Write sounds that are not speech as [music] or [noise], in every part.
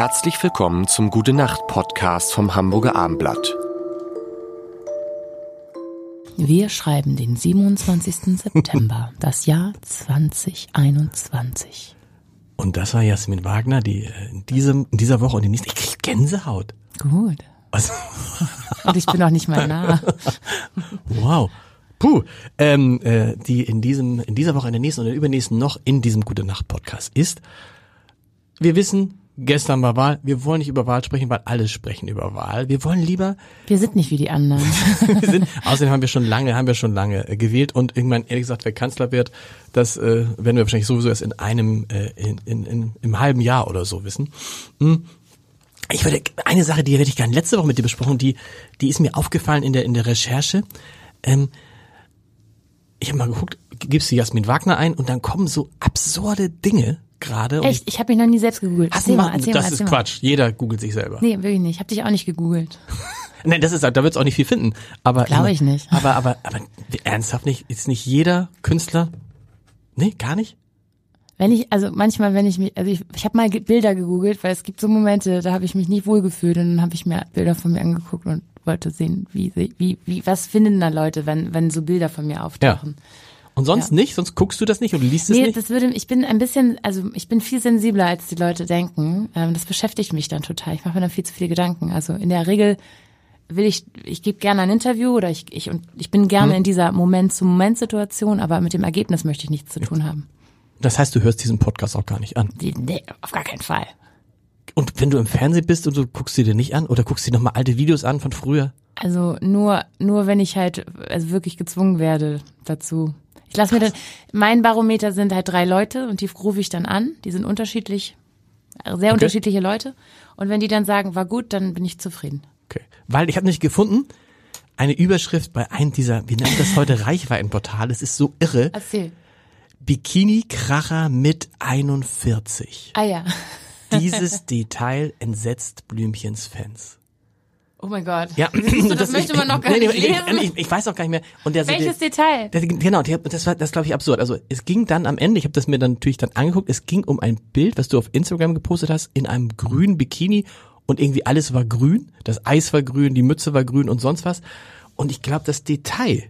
Herzlich willkommen zum Gute Nacht Podcast vom Hamburger Armblatt. Wir schreiben den 27. September, [laughs] das Jahr 2021. Und das war Jasmin Wagner, die äh, in, diesem, in dieser Woche und in nächsten, ich krieg Gänsehaut. Gut. Also, [laughs] Und ich bin auch nicht mal nah. [laughs] wow. Puh, ähm, äh, die in diesem, in dieser Woche, in der nächsten und der übernächsten noch in diesem Gute Nacht Podcast ist. Wir wissen, gestern war Wahl. Wir wollen nicht über Wahl sprechen, weil alle sprechen über Wahl. Wir wollen lieber Wir sind nicht wie die anderen. [laughs] wir sind, [laughs] außerdem haben wir schon lange, haben wir schon lange äh, gewählt und irgendwann ehrlich gesagt, wer Kanzler wird, das äh, werden wir wahrscheinlich sowieso erst in einem, äh, in, in, in, im halben Jahr oder so wissen. Hm. Ich würde eine Sache, die hätte ich gerne letzte Woche mit dir besprochen, die, die ist mir aufgefallen in der in der Recherche. Ähm, ich habe mal geguckt, gibst du Jasmin Wagner ein und dann kommen so absurde Dinge gerade. Echt, ich habe mich noch nie selbst gegoogelt. Hast du Erzähl mal, erzähl das mal, ist mal. Quatsch. Jeder googelt sich selber. Nee, wirklich nicht. Ich habe dich auch nicht gegoogelt. [laughs] Nein, das ist, da wird's auch nicht viel finden. Aber Glaube ich nicht. [laughs] Aber, aber, aber ernsthaft nicht? Ist nicht jeder Künstler? Nee, gar nicht? Wenn ich, also manchmal, wenn ich mich, also ich, ich habe mal Bilder gegoogelt, weil es gibt so Momente, da habe ich mich nicht wohlgefühlt und dann habe ich mir Bilder von mir angeguckt und wollte sehen, wie, wie, wie, was finden da Leute, wenn, wenn so Bilder von mir auftauchen. Und sonst Ja. nicht? Sonst guckst du das nicht und liest es Nee, nicht? das würde, ich bin ein bisschen, also ich bin viel sensibler, als die Leute denken. Ähm, das beschäftigt mich dann total. Ich mache mir dann viel zu viele Gedanken. Also in der Regel will ich, ich gebe gerne ein Interview oder ich, ich, und ich bin Hm. gerne in dieser Moment-zu-Moment-Situation, aber mit dem Ergebnis möchte ich nichts zu tun haben. Das heißt, du hörst diesen Podcast auch gar nicht an. Nee, auf gar keinen Fall. Und wenn du im Fernsehen bist und du guckst sie dir nicht an oder guckst dir nochmal alte Videos an von früher? Also nur, nur wenn ich halt also wirklich gezwungen werde dazu. Ich lasse mir dann, mein Barometer sind halt drei Leute und die rufe ich dann an. Die sind unterschiedlich, sehr unterschiedliche Leute. Und wenn die dann sagen, war gut, dann bin ich zufrieden. Okay. Weil ich habe nicht gefunden, eine Überschrift bei einem dieser, wie nennt das heute, Reichweitenportale, es ist so irre. Erzähl. Bikini-Kracher mit 41. Ah ja. Dieses Detail entsetzt Blümchens Fans. Oh mein Gott. Ja, du, das, möchte man noch gar nee, nee, nicht ich, lesen. ich, ich weiß auch gar nicht mehr. Und der, Welches der, Detail? der, genau, der, das war das glaube ich absurd. Also es ging dann am Ende, ich habe das mir dann natürlich dann angeguckt, es ging um ein Bild, was du auf Instagram gepostet hast, in einem grünen Bikini und irgendwie alles war grün, das Eis war grün, die Mütze war grün und sonst was. Und ich glaube, das Detail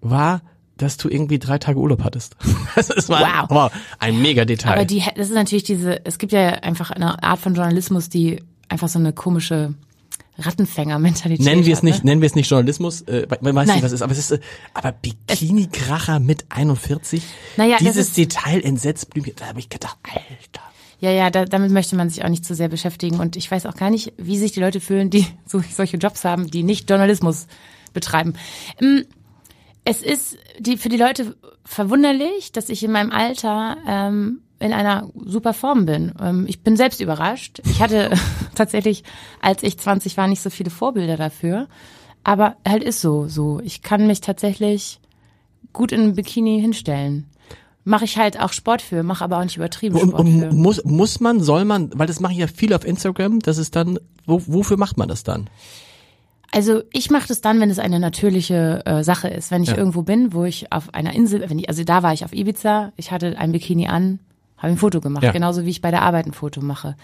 war, dass du irgendwie drei Tage Urlaub hattest. [laughs] Das ist mal, Wow. wow, ein mega Detail. Aber die, das ist natürlich diese, es gibt ja einfach eine Art von Journalismus, die einfach so eine komische Rattenfänger-Mentalität Nennen wir es hat, nicht, Ne? nennen wir es nicht Journalismus, äh, weiß Nein. nicht, was es ist, aber es ist, äh, aber Bikini-Kracher mit 41, Naja, dieses ist- Detail entsetzt Blümchen, da habe ich gedacht, Alter. Ja, ja, da, damit möchte man sich auch nicht zu sehr beschäftigen. Und ich weiß auch gar nicht, wie sich die Leute fühlen, die [laughs] so, solche Jobs haben, die nicht Journalismus betreiben. Ähm, Es ist die, für die Leute verwunderlich, dass ich in meinem Alter ähm, in einer super Form bin. Ähm, ich bin selbst überrascht. Ich hatte [laughs] [laughs] tatsächlich, als ich 20 war, nicht so viele Vorbilder dafür. Aber halt ist so, so. Ich kann mich tatsächlich gut in einem Bikini hinstellen. Mache ich halt auch Sport für, mache aber auch nicht übertrieben Und, Sport für. muss, muss man, soll man, weil das mache ich ja viel auf Instagram, das ist dann, wo, wofür macht man das dann? Also ich mache das dann, wenn es eine natürliche äh, Sache ist. Wenn ich Ja. irgendwo bin, wo ich auf einer Insel, wenn ich, also da war ich auf Ibiza, ich hatte ein Bikini an, habe ein Foto gemacht, Ja. genauso wie ich bei der Arbeit ein Foto mache.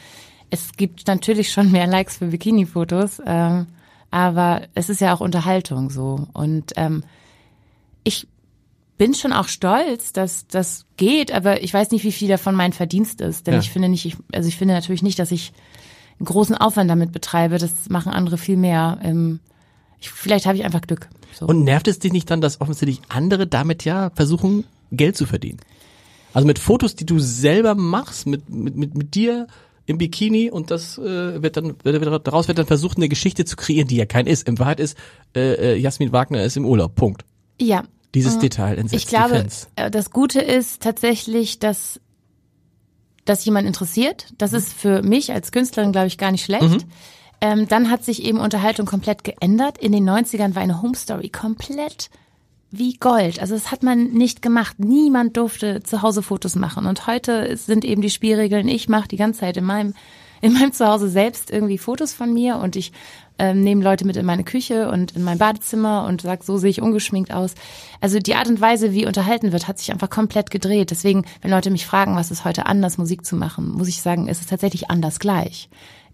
Es gibt natürlich schon mehr Likes für Bikini-Fotos, ähm, aber es ist ja auch Unterhaltung so. Und ähm, ich bin schon auch stolz, dass das geht, aber ich weiß nicht, wie viel davon mein Verdienst ist. Denn Ja. ich finde nicht, ich, also ich finde natürlich nicht, dass ich einen großen Aufwand damit betreibe. Das machen andere viel mehr. Ähm, ich, vielleicht habe ich einfach Glück. So. Und nervt es dich nicht dann, dass offensichtlich andere damit ja versuchen, Geld zu verdienen? Also mit Fotos, die du selber machst, mit, mit, mit, mit dir im Bikini und das äh, wird dann, wird, wird, daraus wird dann versucht, eine Geschichte zu kreieren, die ja kein ist. In Wahrheit ist, äh, äh, Jasmin Wagner ist im Urlaub. Punkt. ja, Dieses Detail entsetzt ich glaube, Fans. äh, das Gute ist tatsächlich, dass dass jemand interessiert. Das ist für mich als Künstlerin, glaube ich, gar nicht schlecht. Ähm, dann hat sich eben Unterhaltung komplett geändert. In den 90ern war eine Home Story komplett wie Gold. Also das hat man nicht gemacht. Niemand durfte zu Hause Fotos machen. Und heute sind eben die Spielregeln, ich mache die ganze Zeit in meinem [laughs] in meinem Zuhause selbst irgendwie Fotos von mir und ich ähm, nehme Leute mit in meine Küche und in mein Badezimmer und sag, so sehe ich ungeschminkt aus. Also die Art und Weise, wie unterhalten wird, hat sich einfach komplett gedreht. Deswegen, wenn Leute mich fragen, was ist heute anders, Musik zu machen, muss ich sagen, ist es tatsächlich anders gleich.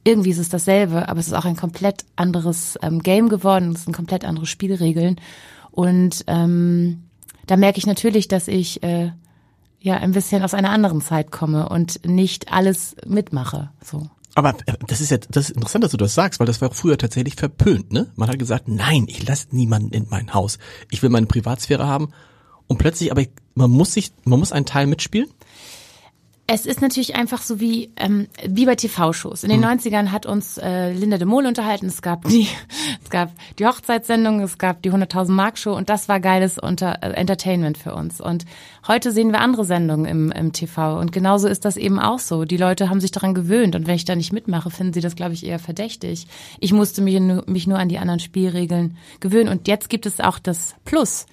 Irgendwie ist es dasselbe, aber es ist auch ein komplett anderes ähm, Game geworden, es sind komplett andere Spielregeln. Und ähm, da merke ich natürlich, dass ich äh, ja ein bisschen aus einer anderen Zeit komme und nicht alles mitmache. So. Aber äh, das ist ja das ist interessant, dass du das sagst, weil das war früher tatsächlich verpönt, ne? Man hat gesagt, nein, ich lasse niemanden in mein Haus. Ich will meine Privatsphäre haben. Und plötzlich, aber man muss sich, man muss einen Teil mitspielen. Es ist natürlich einfach so wie, ähm, wie bei TV-Shows. In den mhm. 90ern hat uns äh, Linda de Mol unterhalten. Es gab die, [laughs] es gab die Hochzeitssendung, es gab die 100.000 Mark Show und das war geiles unter, äh, Entertainment für uns. Und heute sehen wir andere Sendungen im, im TV und genauso ist das eben auch so. Die Leute haben sich daran gewöhnt und wenn ich da nicht mitmache, finden sie das, glaube ich, eher verdächtig. Ich musste mich, mich nur an die anderen Spielregeln gewöhnen und jetzt gibt es auch das Plus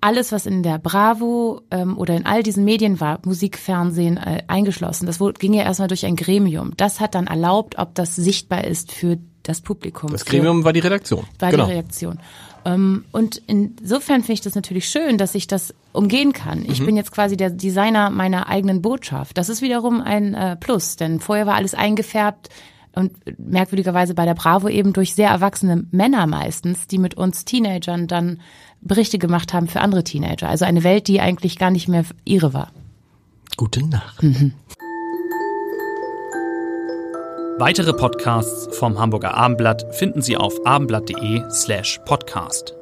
alles, was in der Bravo ähm, oder in all diesen Medien war, Musik, Fernsehen äh, eingeschlossen, das ging ja erstmal durch ein Gremium. Das hat dann erlaubt, ob das sichtbar ist für das Publikum. Das Gremium war die Redaktion. War genau. die Redaktion. Ähm, und insofern finde ich das natürlich schön, dass ich das umgehen kann. Ich mhm. bin jetzt quasi der Designer meiner eigenen Botschaft. Das ist wiederum ein äh, Plus, denn vorher war alles eingefärbt und merkwürdigerweise bei der Bravo eben durch sehr erwachsene Männer meistens, die mit uns Teenagern dann Berichte gemacht haben für andere Teenager. Also eine Welt, die eigentlich gar nicht mehr ihre war. Gute Nacht. Mhm. Weitere Podcasts vom Hamburger Abendblatt finden Sie auf abendblatt.de slash podcast.